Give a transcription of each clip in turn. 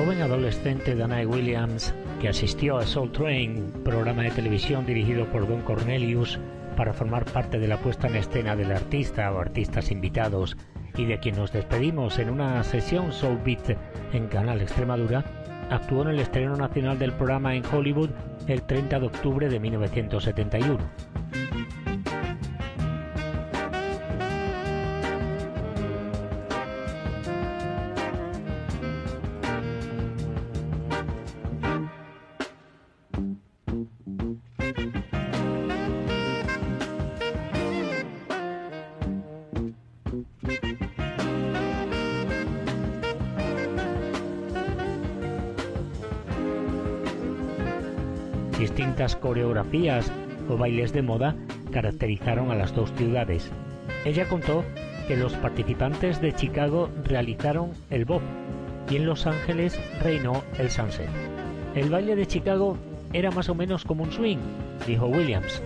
Joven adolescente Danae Williams, que asistió a Soul Train, programa de televisión dirigido por Don Cornelius, para formar parte de la puesta en escena del artista o artistas invitados, y de quien nos despedimos en una sesión Soul Beat en Canal Extremadura, actuó en el estreno nacional del programa en Hollywood el 30 de octubre de 1971. Distintas coreografías o bailes de moda caracterizaron a las dos ciudades. Ella contó que los participantes de Chicago realizaron el bob y en Los Ángeles reinó el sunset. El baile de Chicago era más o menos como un swing, dijo Williams.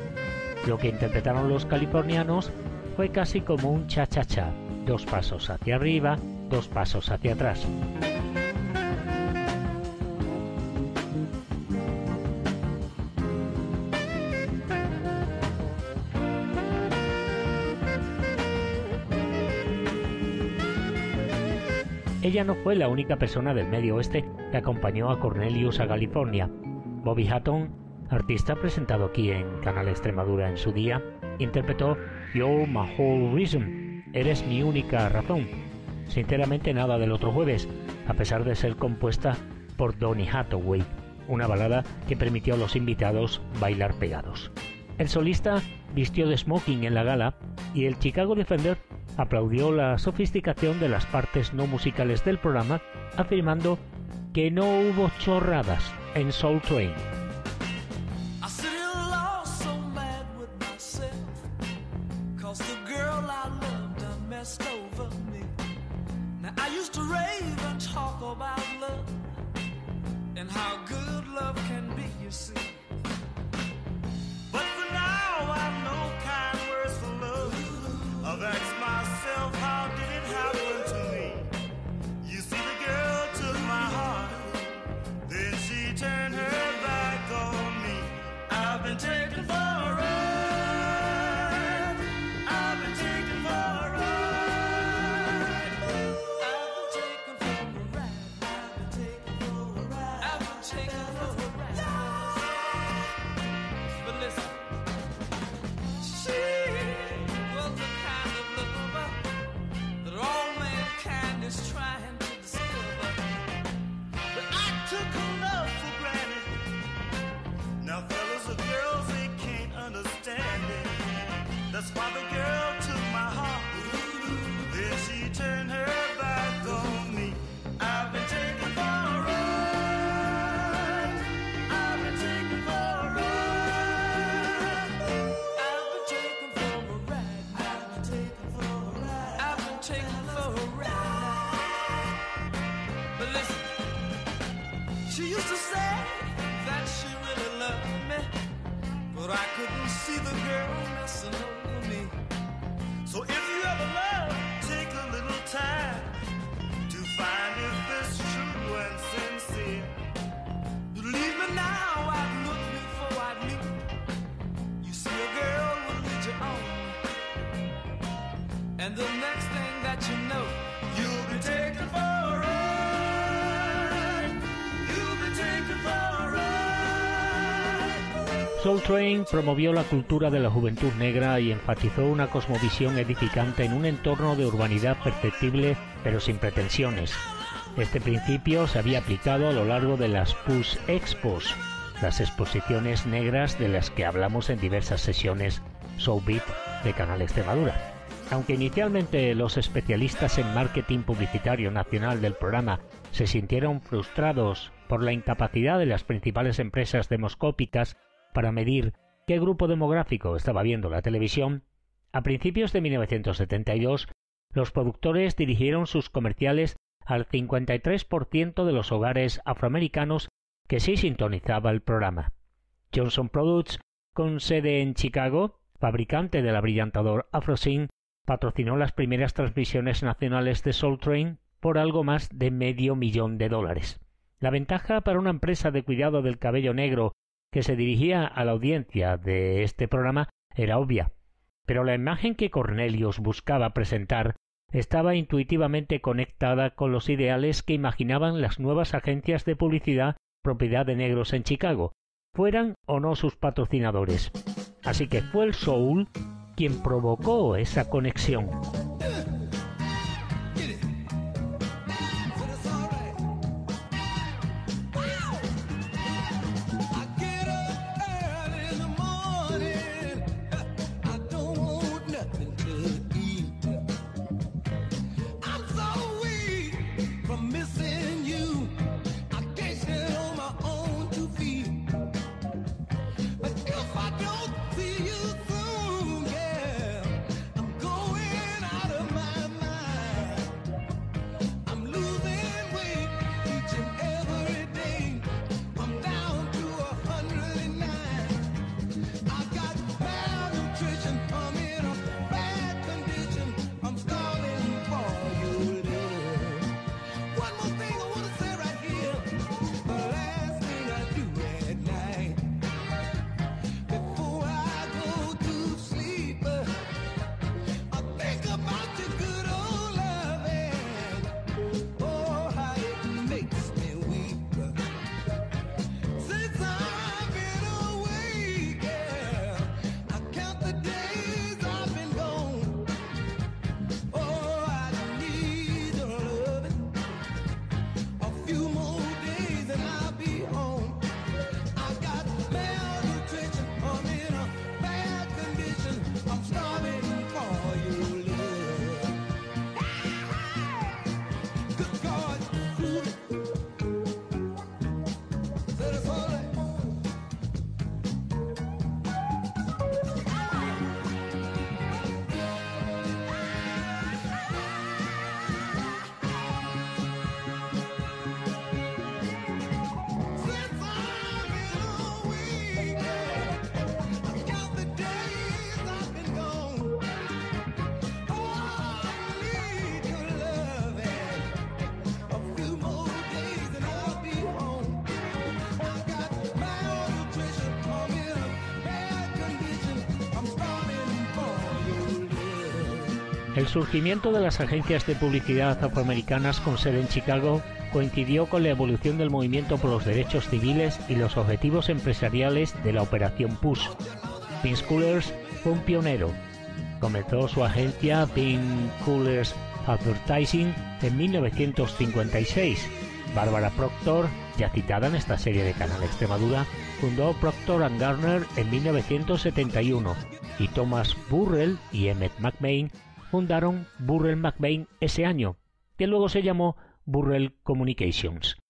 Lo que interpretaron los californianos fue casi como un cha-cha-cha, dos pasos hacia arriba, dos pasos hacia atrás. Ella no fue la única persona del Medio Oeste que acompañó a Cornelius a California. Bobby Hatton, artista presentado aquí en Canal Extremadura en su día, interpretó You're My Whole Reason, Eres mi única razón. Sinceramente nada del otro jueves, a pesar de ser compuesta por Donny Hathaway, una balada que permitió a los invitados bailar pegados. El solista vistió de smoking en la gala y el Chicago Defender aplaudió la sofisticación de las partes no musicales del programa, afirmando que no hubo chorradas en Soul Train. and how good love can be, you see. the girl Soul Train promovió la cultura de la juventud negra y enfatizó una cosmovisión edificante en un entorno de urbanidad perceptible pero sin pretensiones. Este principio se había aplicado a lo largo de las Push Expos, las exposiciones negras de las que hablamos en diversas sesiones Soul Beat de Canal Extremadura. Aunque inicialmente los especialistas en marketing publicitario nacional del programa se sintieron frustrados por la incapacidad de las principales empresas demoscópicas para medir qué grupo demográfico estaba viendo la televisión, a principios de 1972 los productores dirigieron sus comerciales al 53% de los hogares afroamericanos que sí sintonizaba el programa. Johnson Products, con sede en Chicago, fabricante del abrillantador AfroSyn, patrocinó las primeras transmisiones nacionales de Soul Train por algo más de medio millón de dólares. La ventaja para una empresa de cuidado del cabello negro que se dirigía a la audiencia de este programa era obvia, pero la imagen que Cornelius buscaba presentar estaba intuitivamente conectada con los ideales que imaginaban las nuevas agencias de publicidad propiedad de negros en Chicago, fueran o no sus patrocinadores. Así que fue el soul quien provocó esa conexión. El surgimiento de las agencias de publicidad afroamericanas con sede en Chicago coincidió con la evolución del movimiento por los derechos civiles y los objetivos empresariales de la Operación PUSH. Pink Coolers fue un pionero. Comenzó su agencia Pink Coolers Advertising en 1956. Bárbara Proctor, ya citada en esta serie de Canal Extremadura, fundó Proctor Garner en 1971 y Thomas Burrell y Emmett McMain fundaron Burrell McBain ese año, que luego se llamó Burrell Communications.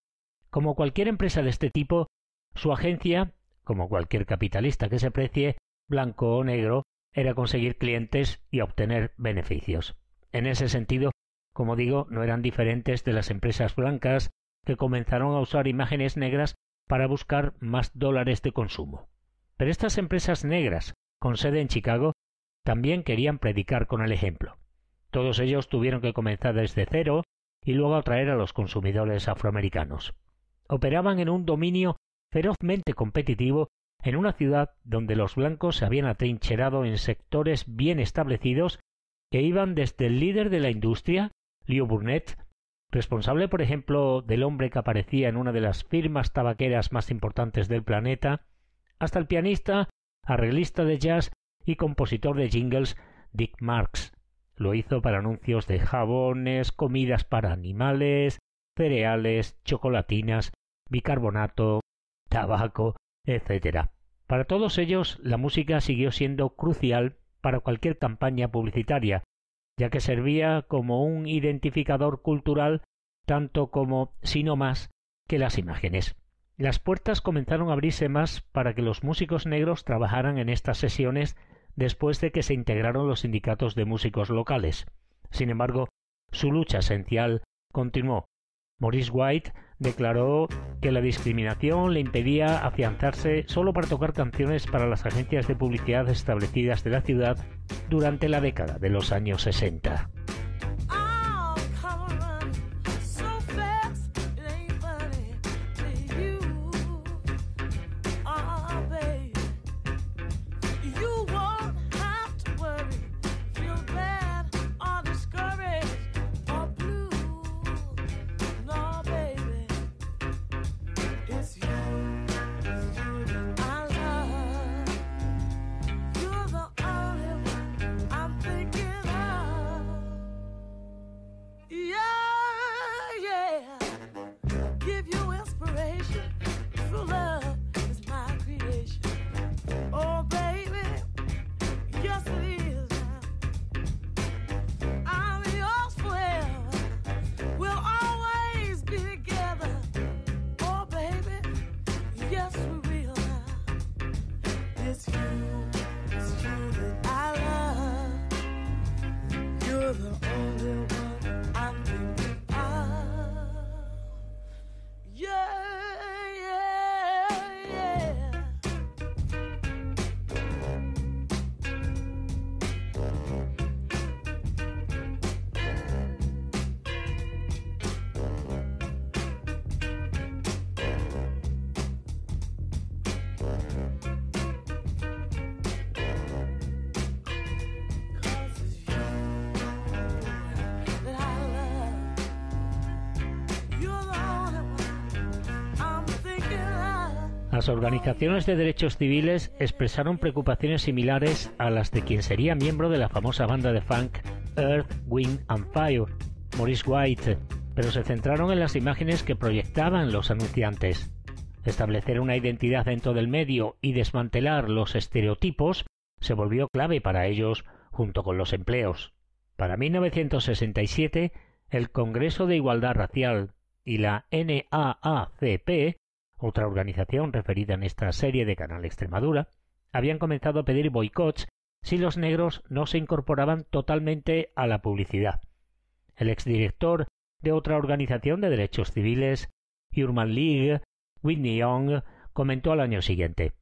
Como cualquier empresa de este tipo, su agencia, como cualquier capitalista que se precie, blanco o negro, era conseguir clientes y obtener beneficios. En ese sentido, como digo, no eran diferentes de las empresas blancas que comenzaron a usar imágenes negras para buscar más dólares de consumo. Pero estas empresas negras, con sede en Chicago, también querían predicar con el ejemplo. Todos ellos tuvieron que comenzar desde cero y luego atraer a los consumidores afroamericanos. Operaban en un dominio ferozmente competitivo en una ciudad donde los blancos se habían atrincherado en sectores bien establecidos que iban desde el líder de la industria, Leo Burnett, responsable por ejemplo del hombre que aparecía en una de las firmas tabaqueras más importantes del planeta, hasta el pianista, arreglista de jazz y compositor de jingles Dick Marks. Lo hizo para anuncios de jabones, comidas para animales, cereales, chocolatinas, bicarbonato, tabaco, etc. Para todos ellos, la música siguió siendo crucial para cualquier campaña publicitaria, ya que servía como un identificador cultural tanto como, si no más, que las imágenes. Las puertas comenzaron a abrirse más para que los músicos negros trabajaran en estas sesiones después de que se integraron los sindicatos de músicos locales. Sin embargo, su lucha esencial continuó. Maurice White declaró que la discriminación le impedía afianzarse solo para tocar canciones para las agencias de publicidad establecidas de la ciudad durante la década de los años 60. Las organizaciones de derechos civiles expresaron preocupaciones similares a las de quien sería miembro de la famosa banda de funk Earth, Wind and Fire, Maurice White, pero se centraron en las imágenes que proyectaban los anunciantes. Establecer una identidad dentro del medio y desmantelar los estereotipos se volvió clave para ellos junto con los empleos. Para 1967, el Congreso de Igualdad Racial y la NAACP otra organización referida en esta serie de Canal Extremadura, habían comenzado a pedir boicots si los negros no se incorporaban totalmente a la publicidad. El exdirector de otra organización de derechos civiles, Human League, Whitney Young, comentó al año siguiente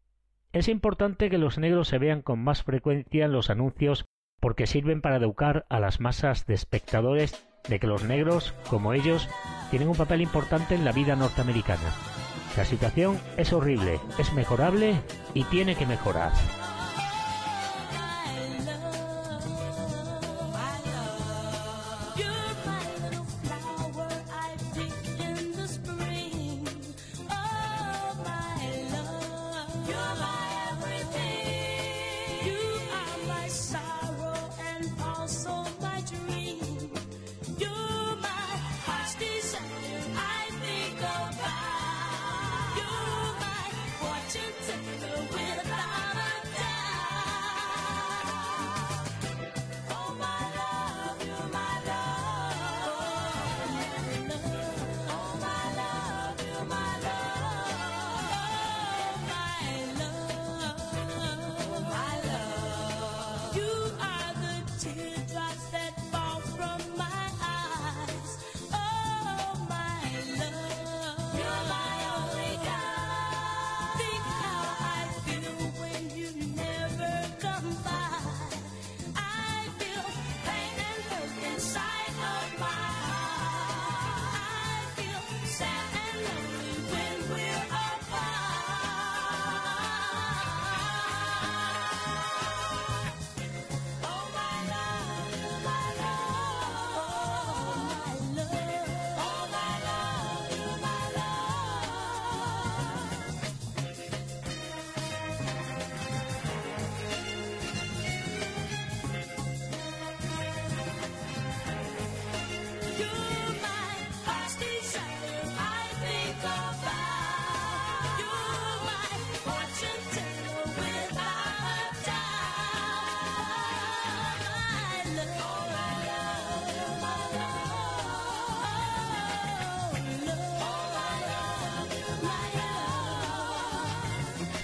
Es importante que los negros se vean con más frecuencia en los anuncios porque sirven para educar a las masas de espectadores de que los negros, como ellos, tienen un papel importante en la vida norteamericana. La situación es horrible, es mejorable y tiene que mejorar.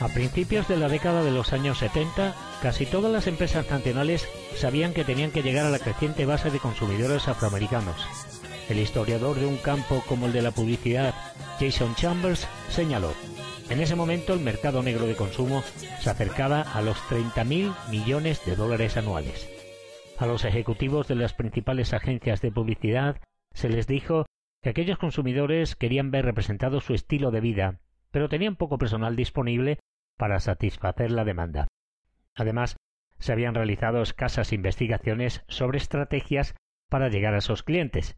A principios de la década de los años 70, casi todas las empresas nacionales sabían que tenían que llegar a la creciente base de consumidores afroamericanos. El historiador de un campo como el de la publicidad, Jason Chambers, señaló, en ese momento el mercado negro de consumo se acercaba a los 30.000 millones de dólares anuales. A los ejecutivos de las principales agencias de publicidad se les dijo que aquellos consumidores querían ver representado su estilo de vida, pero tenían poco personal disponible para satisfacer la demanda. Además, se habían realizado escasas investigaciones sobre estrategias para llegar a esos clientes.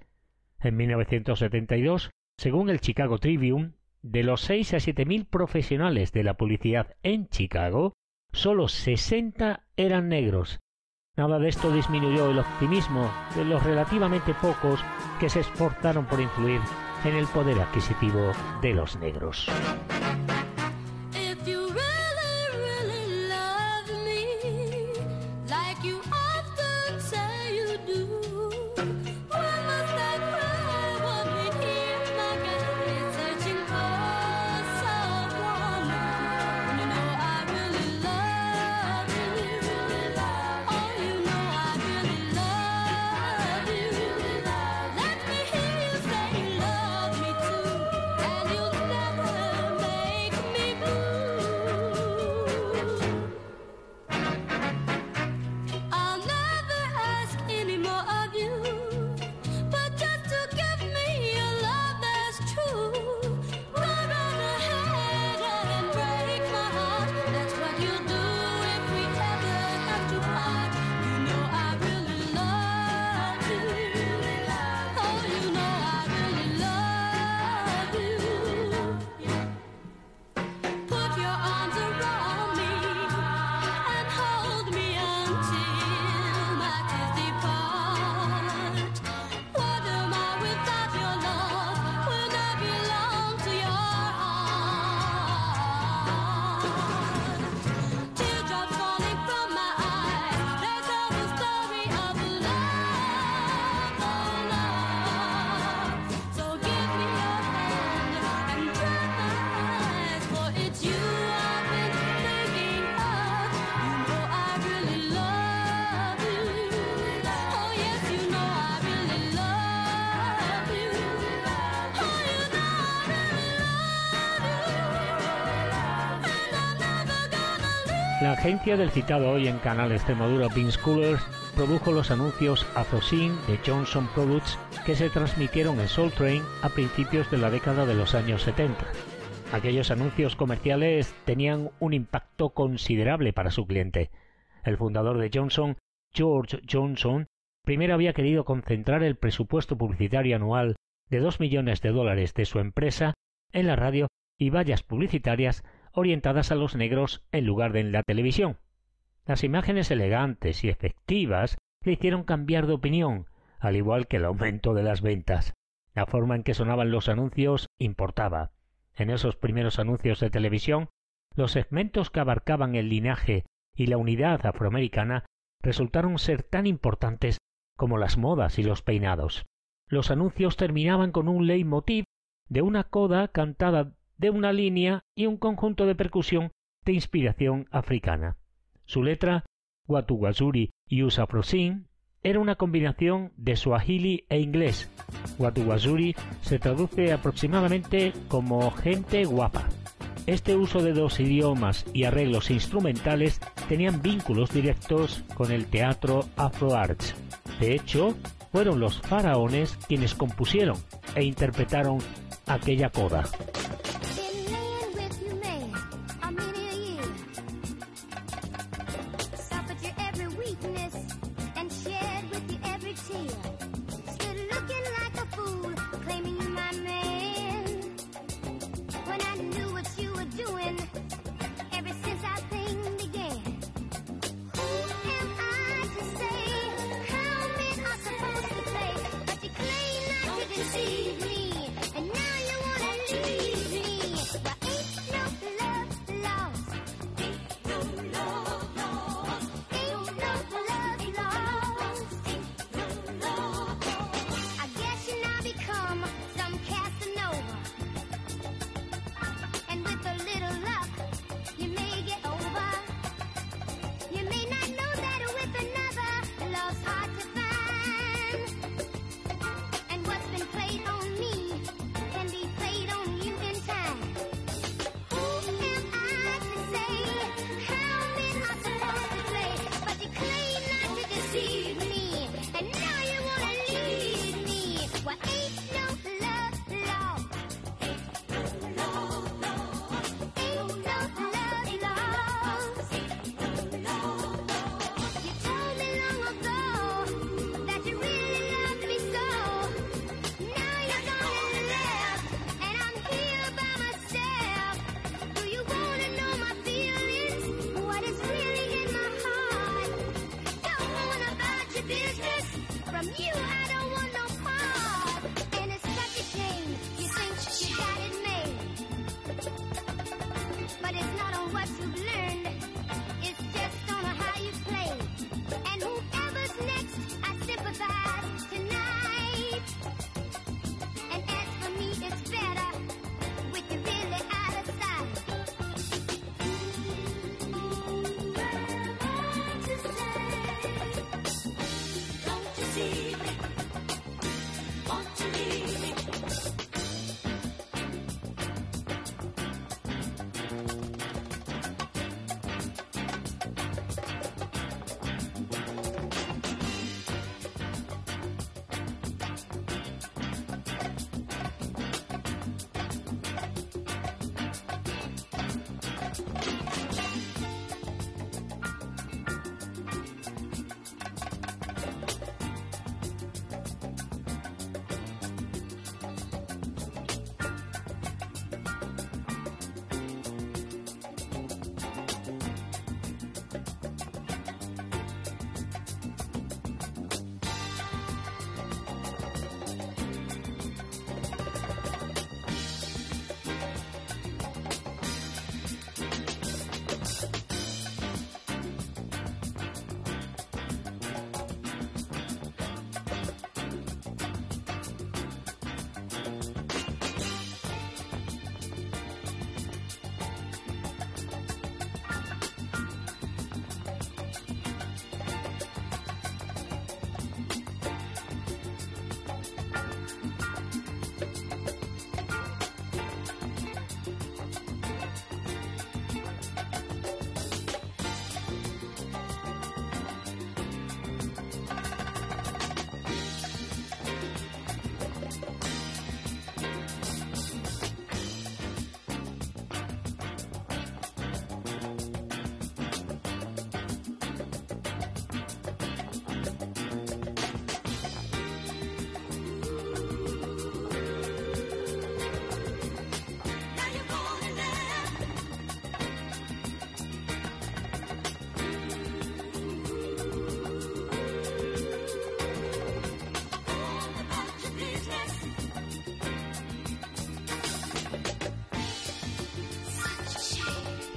En 1972, según el Chicago Tribune, de los 6 a 7 mil profesionales de la publicidad en Chicago, solo 60 eran negros. Nada de esto disminuyó el optimismo de los relativamente pocos que se esforzaron por influir en el poder adquisitivo de los negros. Agencia del citado hoy en Canal Extremadura Bean Schoolers produjo los anuncios Afrosin de Johnson Products que se transmitieron en Soul Train a principios de la década de los años 70. Aquellos anuncios comerciales tenían un impacto considerable para su cliente. El fundador de Johnson, George Johnson, primero había querido concentrar el presupuesto publicitario anual de dos millones de dólares de su empresa en la radio y vallas publicitarias orientadas a los negros en lugar de en la televisión. Las imágenes elegantes y efectivas le hicieron cambiar de opinión, al igual que el aumento de las ventas. La forma en que sonaban los anuncios importaba. En esos primeros anuncios de televisión, los segmentos que abarcaban el linaje y la unidad afroamericana resultaron ser tan importantes como las modas y los peinados. Los anuncios terminaban con un leitmotiv de una coda cantada de una línea y un conjunto de percusión de inspiración africana. Su letra, Watuwazuri y Usafrosin, era una combinación de suahili e inglés. Watuwazuri se traduce aproximadamente como gente guapa. Este uso de dos idiomas y arreglos instrumentales tenían vínculos directos con el teatro Afro Arts. De hecho, fueron los faraones quienes compusieron e interpretaron aquella coda.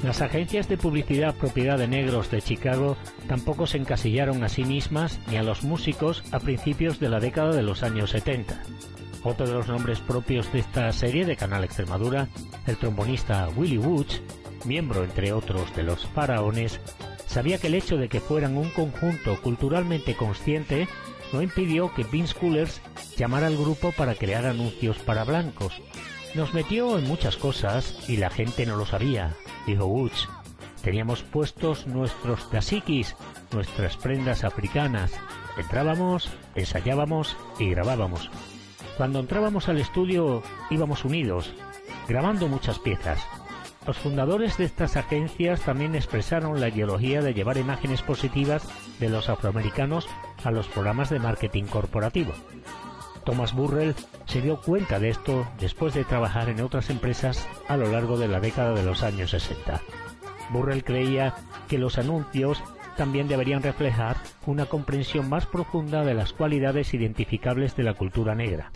Las agencias de publicidad propiedad de negros de Chicago tampoco se encasillaron a sí mismas ni a los músicos a principios de la década de los años 70. Otro de los nombres propios de esta serie de Canal Extremadura, el trombonista Willie Woods, miembro entre otros de los faraones, sabía que el hecho de que fueran un conjunto culturalmente consciente no impidió que Vince Coolers llamara al grupo para crear anuncios para blancos. Nos metió en muchas cosas y la gente no lo sabía, dijo Woods. Teníamos puestos nuestros caciquis, nuestras prendas africanas. Entrábamos, ensayábamos y grabábamos. Cuando entrábamos al estudio íbamos unidos, grabando muchas piezas. Los fundadores de estas agencias también expresaron la ideología de llevar imágenes positivas de los afroamericanos a los programas de marketing corporativo. Thomas Burrell se dio cuenta de esto después de trabajar en otras empresas a lo largo de la década de los años 60. Burrell creía que los anuncios también deberían reflejar una comprensión más profunda de las cualidades identificables de la cultura negra.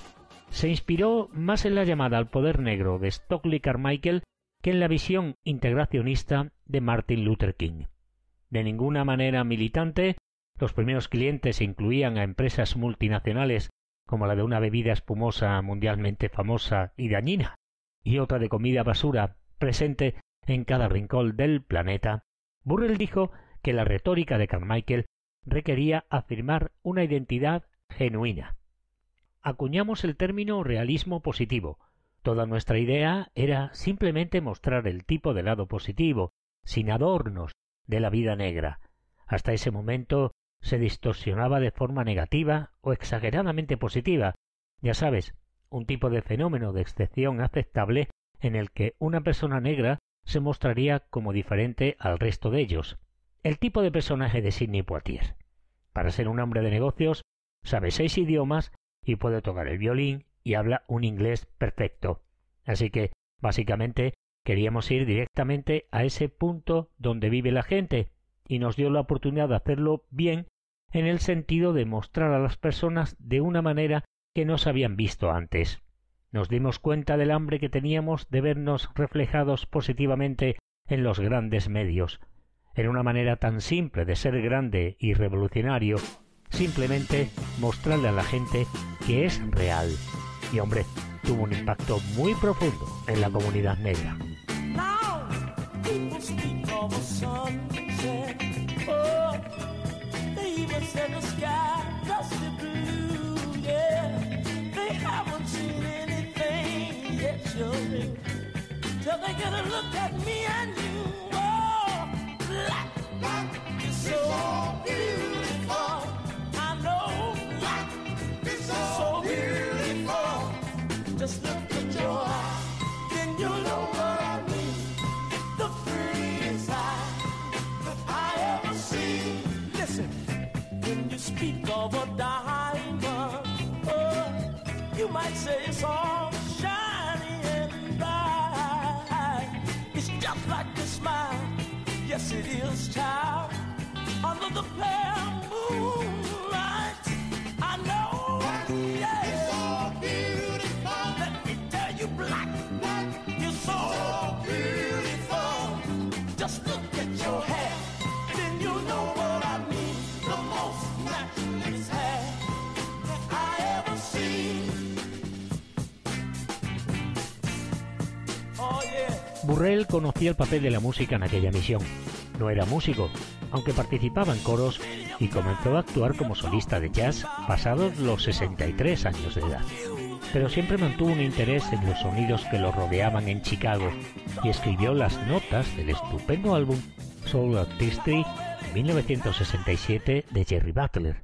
Se inspiró más en la llamada al poder negro de Stockley Carmichael que en la visión integracionista de Martin Luther King. De ninguna manera militante, los primeros clientes incluían a empresas multinacionales como la de una bebida espumosa mundialmente famosa y dañina, y otra de comida basura presente en cada rincón del planeta, Burrell dijo que la retórica de Carmichael requería afirmar una identidad genuina. Acuñamos el término realismo positivo. Toda nuestra idea era simplemente mostrar el tipo de lado positivo, sin adornos, de la vida negra. Hasta ese momento se distorsionaba de forma negativa o exageradamente positiva. Ya sabes, un tipo de fenómeno de excepción aceptable en el que una persona negra se mostraría como diferente al resto de ellos el tipo de personaje de Sidney Poitier. Para ser un hombre de negocios, sabe seis idiomas y puede tocar el violín y habla un inglés perfecto. Así que, básicamente, queríamos ir directamente a ese punto donde vive la gente y nos dio la oportunidad de hacerlo bien en el sentido de mostrar a las personas de una manera que no se habían visto antes. Nos dimos cuenta del hambre que teníamos de vernos reflejados positivamente en los grandes medios, en una manera tan simple de ser grande y revolucionario, simplemente mostrarle a la gente que es real. Y hombre, tuvo un impacto muy profundo en la comunidad negra. and the sky dusty blue, yeah. They haven't seen anything yet, they get a look at me and Burrell conocía el papel de la música en aquella misión. No era músico, aunque participaba en coros y comenzó a actuar como solista de jazz pasados los 63 años de edad. Pero siempre mantuvo un interés en los sonidos que lo rodeaban en Chicago y escribió las notas del estupendo álbum Soul Artistry de 1967 de Jerry Butler.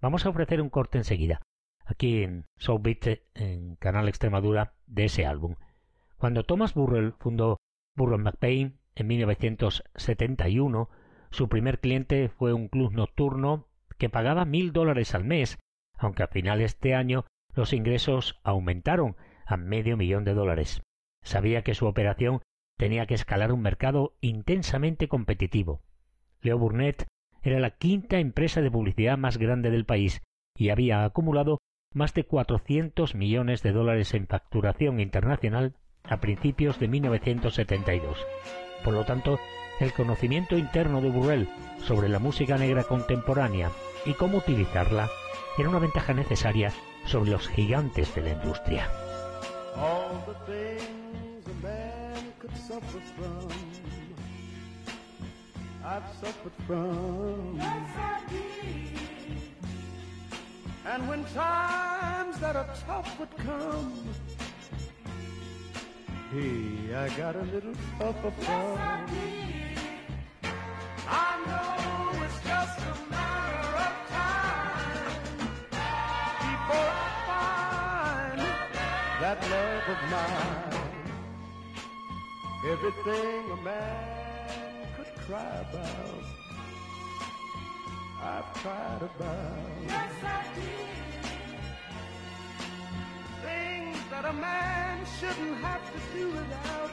Vamos a ofrecer un corte enseguida, aquí en Soul Beat, en Canal Extremadura, de ese álbum. Cuando Thomas Burrell fundó Burrell McBain en 1971, su primer cliente fue un club nocturno que pagaba mil dólares al mes, aunque a finales de año los ingresos aumentaron a medio millón de dólares. Sabía que su operación tenía que escalar un mercado intensamente competitivo. Leo Burnett era la quinta empresa de publicidad más grande del país y había acumulado más de 400 millones de dólares en facturación internacional a principios de 1972. Por lo tanto, el conocimiento interno de Burrell sobre la música negra contemporánea y cómo utilizarla era una ventaja necesaria sobre los gigantes de la industria. And when times that are tough would come, hey, I got a little tougher from. I know it's just a matter of time before I find that love of mine. Everything a man could cry about. I've cried about. Yes, I did. That a man shouldn't have to do without.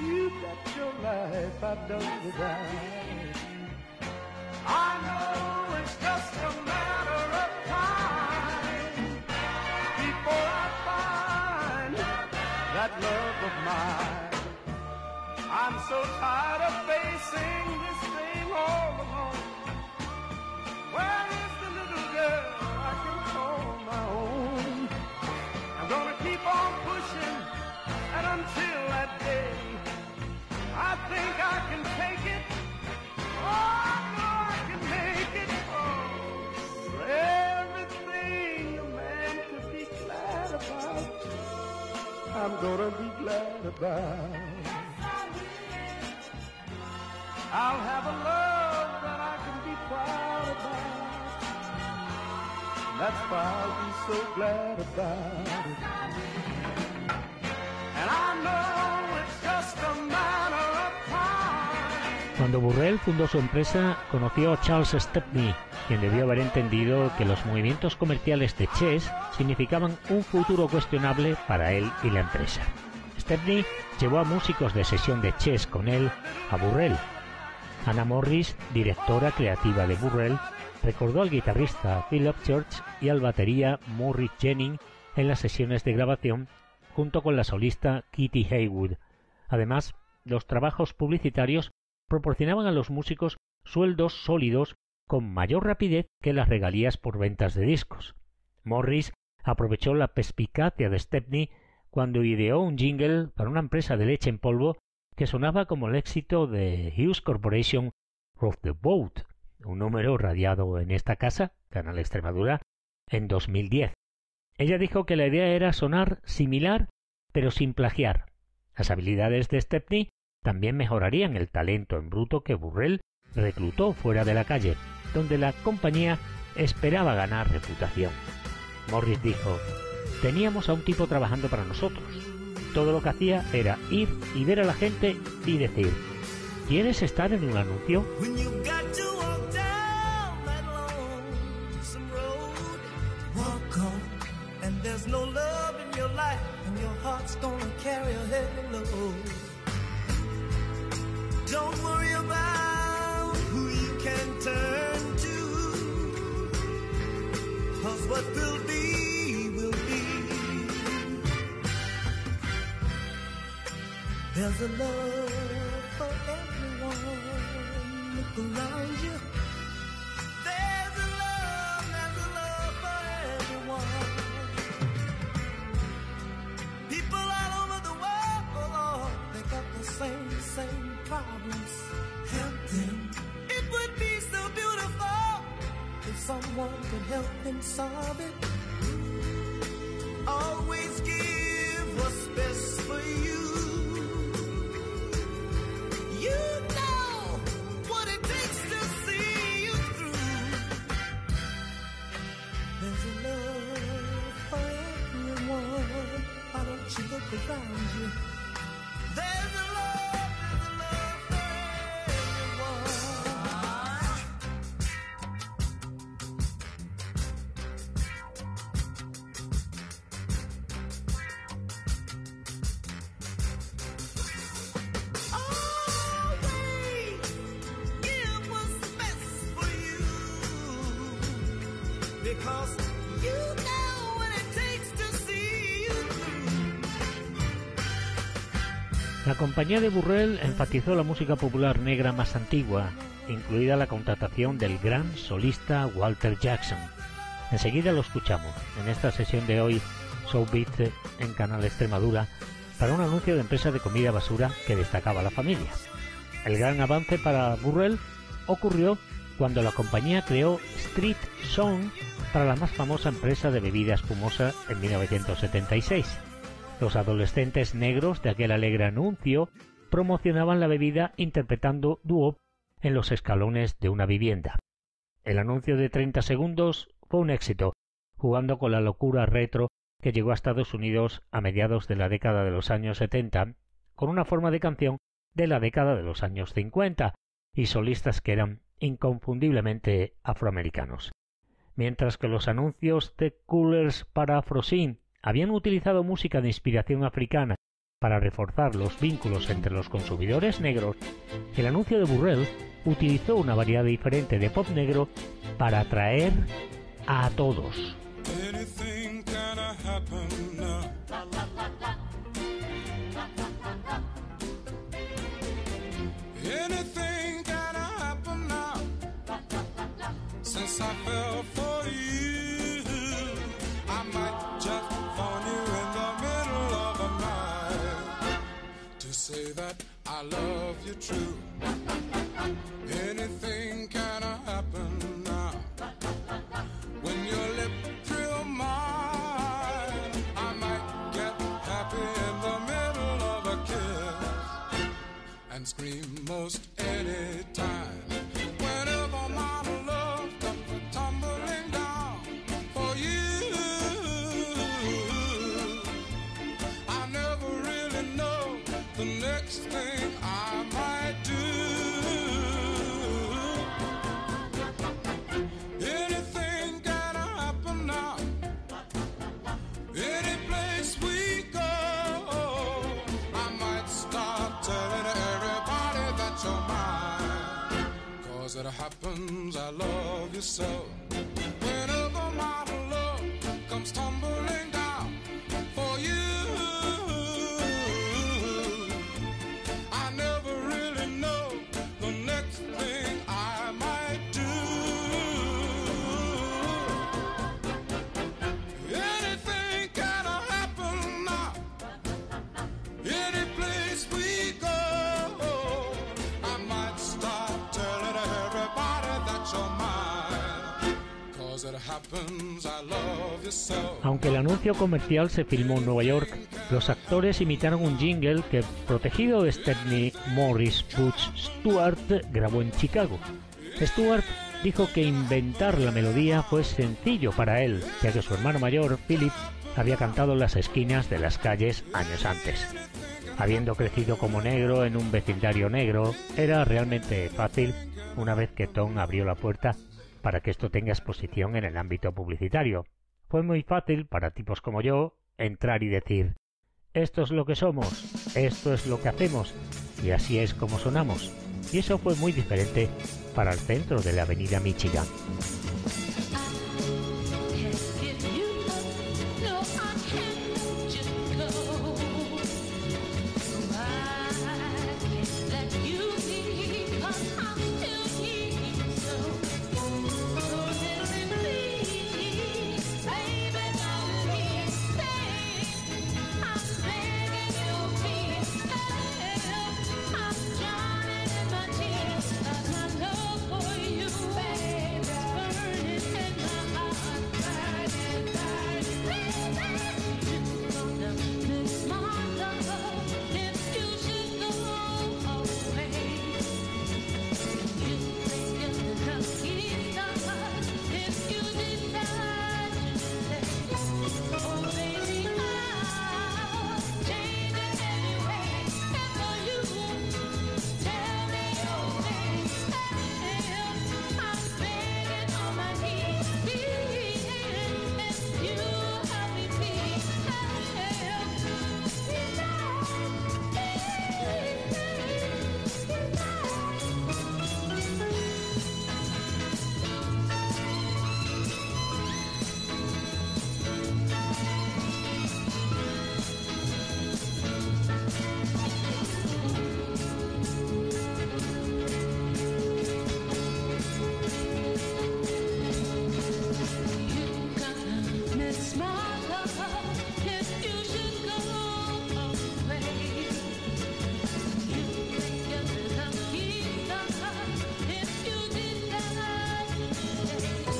You bet your life I've done without. I know it's just a matter of time before I find that love of mine. I'm so tired of facing this thing all alone. Where I'm gonna be glad about. I'll have a love that I can be proud about. That's why I'll be so glad about it. And I know it's just a matter. Cuando Burrell fundó su empresa, conoció a Charles Stepney, quien debió haber entendido que los movimientos comerciales de Chess significaban un futuro cuestionable para él y la empresa. Stepney llevó a músicos de sesión de Chess con él a Burrell Anna Morris, directora creativa de Burrell, recordó al guitarrista Philip Church y al batería Morris Jennings en las sesiones de grabación junto con la solista Kitty Haywood. Además, los trabajos publicitarios proporcionaban a los músicos sueldos sólidos con mayor rapidez que las regalías por ventas de discos. Morris aprovechó la perspicacia de Stepney cuando ideó un jingle para una empresa de leche en polvo que sonaba como el éxito de Hughes Corporation of the Boat, un número radiado en esta casa, Canal Extremadura, en 2010. Ella dijo que la idea era sonar similar, pero sin plagiar. Las habilidades de Stepney también mejorarían el talento en bruto que Burrell reclutó fuera de la calle, donde la compañía esperaba ganar reputación. Morris dijo, teníamos a un tipo trabajando para nosotros, todo lo que hacía era ir y ver a la gente y decir, ¿quieres estar en un anuncio? Don't worry about who you can turn to. Cause what will be, will be. There's a love for everyone. Look around you. sorry. La compañía de Burrell enfatizó la música popular negra más antigua, incluida la contratación del gran solista Walter Jackson. Enseguida lo escuchamos en esta sesión de hoy, Beat en Canal Extremadura, para un anuncio de empresa de comida basura que destacaba la familia. El gran avance para Burrell ocurrió cuando la compañía creó Street Song para la más famosa empresa de bebida espumosa en 1976. Los adolescentes negros de aquel alegre anuncio promocionaban la bebida interpretando dúo en los escalones de una vivienda. El anuncio de 30 segundos fue un éxito, jugando con la locura retro que llegó a Estados Unidos a mediados de la década de los años 70, con una forma de canción de la década de los años 50 y solistas que eran inconfundiblemente afroamericanos. Mientras que los anuncios de Coolers para Afrosin habían utilizado música de inspiración africana para reforzar los vínculos entre los consumidores negros, el anuncio de Burrell utilizó una variedad diferente de pop negro para atraer a todos. Love you true. I might do. Anything happen now. Any place we go, I might start telling everybody that you're it happens, I love you so. Aunque el anuncio comercial se filmó en Nueva York, los actores imitaron un jingle que, protegido de Stepney Morris Butch Stewart, grabó en Chicago. Stewart dijo que inventar la melodía fue sencillo para él, ya que su hermano mayor, Philip, había cantado en las esquinas de las calles años antes. Habiendo crecido como negro en un vecindario negro, era realmente fácil una vez que Tom abrió la puerta para que esto tenga exposición en el ámbito publicitario. Fue muy fácil para tipos como yo entrar y decir esto es lo que somos, esto es lo que hacemos y así es como sonamos. Y eso fue muy diferente para el centro de la avenida Michigan.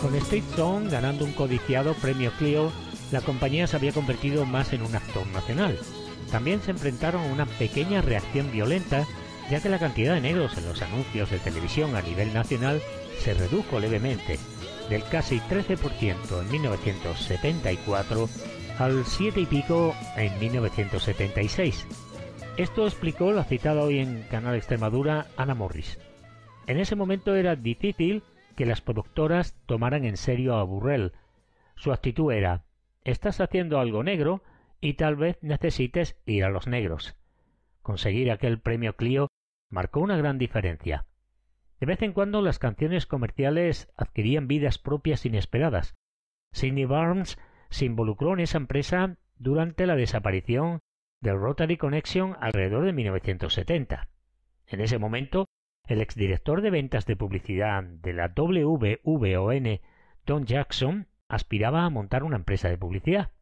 Con Street Song ganando un codiciado premio Clio, la compañía se había convertido más en un actor nacional. También se enfrentaron a una pequeña reacción violenta, ya que la cantidad de negros en los anuncios de televisión a nivel nacional se redujo levemente, del casi 13% en 1974 al 7 y pico en 1976. Esto explicó la citada hoy en Canal Extremadura Ana Morris. En ese momento era difícil que las productoras tomaran en serio a Burrell. Su actitud era estás haciendo algo negro y tal vez necesites ir a los negros. Conseguir aquel premio Clio marcó una gran diferencia. De vez en cuando las canciones comerciales adquirían vidas propias inesperadas. Sidney Barnes se involucró en esa empresa durante la desaparición del Rotary Connection alrededor de 1970. En ese momento, el exdirector de ventas de publicidad de la WVON, Don Jackson, aspiraba a montar una empresa de publicidad.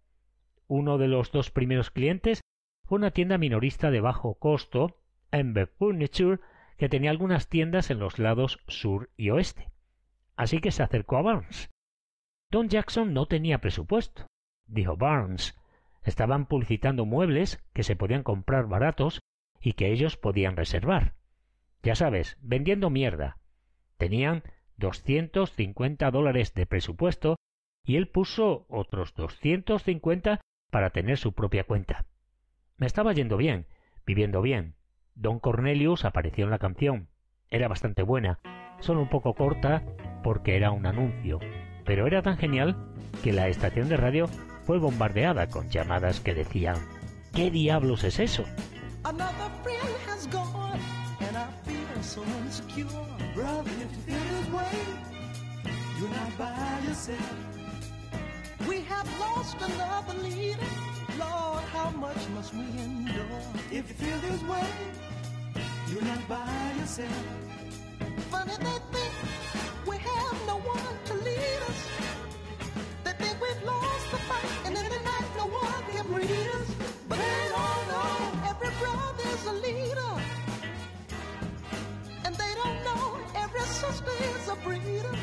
Uno de los dos primeros clientes fue una tienda minorista de bajo costo, Ember Furniture, que tenía algunas tiendas en los lados sur y oeste. Así que se acercó a Barnes. Don Jackson no tenía presupuesto, dijo Barnes. Estaban publicitando muebles que se podían comprar baratos y que ellos podían reservar. Ya sabes, vendiendo mierda. Tenían doscientos cincuenta dólares de presupuesto y él puso otros doscientos cincuenta para tener su propia cuenta. Me estaba yendo bien, viviendo bien, Don Cornelius apareció en la canción. Era bastante buena, solo un poco corta porque era un anuncio, pero era tan genial que la estación de radio fue bombardeada con llamadas que decían ¿Qué diablos es eso? So insecure. Brother, if you feel this way, you're not by yourself. We have lost another leader. Lord, how much must we endure? If you feel this way, you're not by yourself. Funny they think we have no one to a breeder.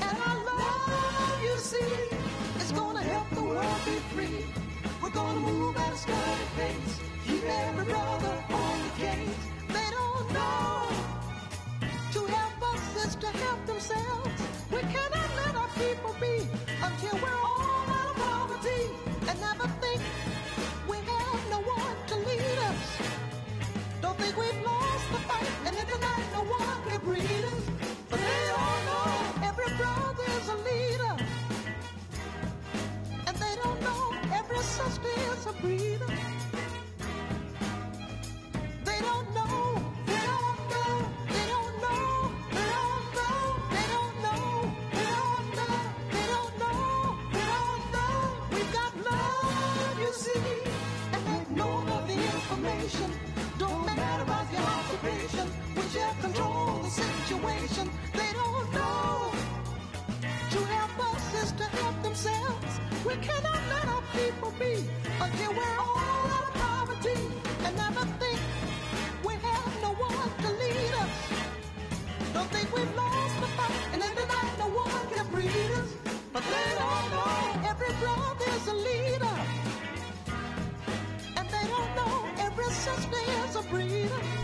And our love, you see, is gonna help the world be free. We're gonna move. Keep every brother on the case. They don't know. To help us is to help themselves. We cannot let our people be until we're all out of poverty and never think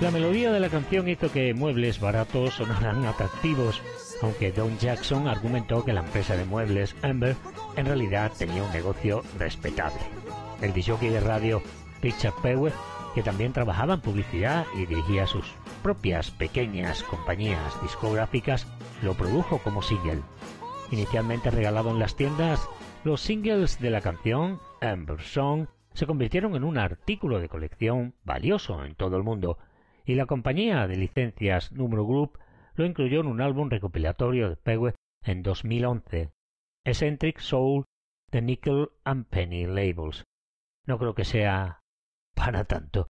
La melodía de la canción hizo que muebles baratos sonaran atractivos, aunque Don Jackson argumentó que la empresa de muebles Amber en realidad tenía un negocio respetable. El disjockey de radio Richard Pewe, que también trabajaba en publicidad y dirigía sus propias pequeñas compañías discográficas, lo produjo como single. Inicialmente regalado en las tiendas, los singles de la canción Amber Song se convirtieron en un artículo de colección valioso en todo el mundo, y la compañía de licencias Numero Group lo incluyó en un álbum recopilatorio de Pewe en 2011, Eccentric Soul de Nickel and Penny Labels. No creo que sea para tanto.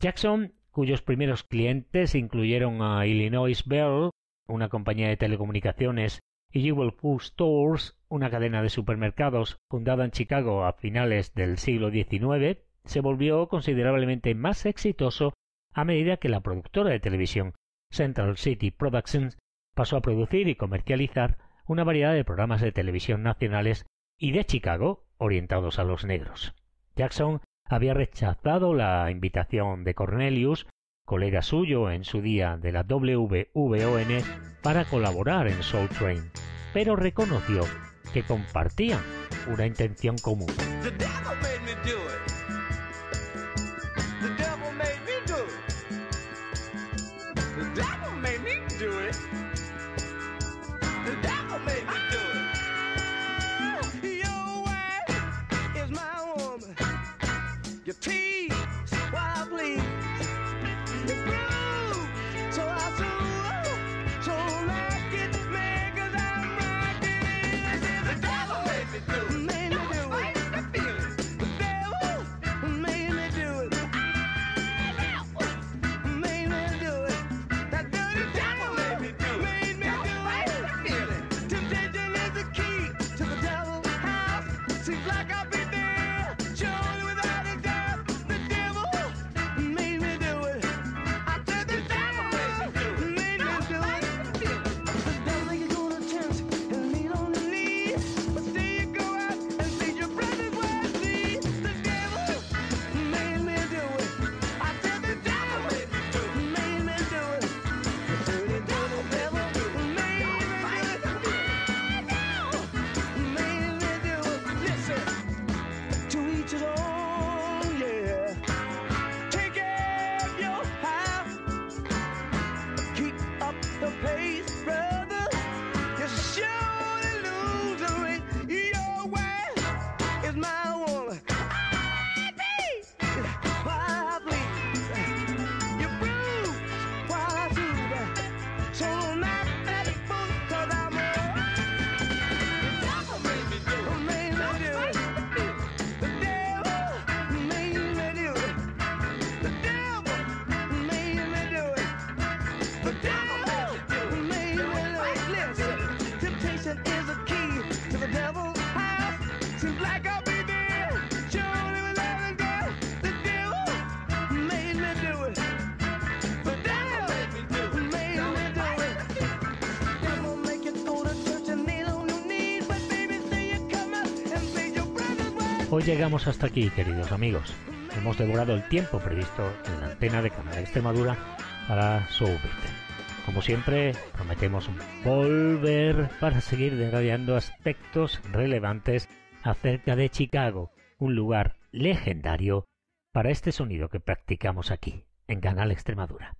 Jackson, cuyos primeros clientes incluyeron a Illinois Bell, una compañía de telecomunicaciones, y Jewel Food Stores, una cadena de supermercados fundada en Chicago a finales del siglo XIX, se volvió considerablemente más exitoso a medida que la productora de televisión Central City Productions pasó a producir y comercializar una variedad de programas de televisión nacionales y de Chicago orientados a los negros. Jackson había rechazado la invitación de Cornelius, colega suyo en su día de la WVON, para colaborar en Soul Train, pero reconoció que compartían una intención común. Hoy llegamos hasta aquí, queridos amigos. Hemos devorado el tiempo previsto en la antena de Canal Extremadura para Soubit. Como siempre, prometemos volver para seguir detallando aspectos relevantes acerca de Chicago, un lugar legendario para este sonido que practicamos aquí, en Canal Extremadura.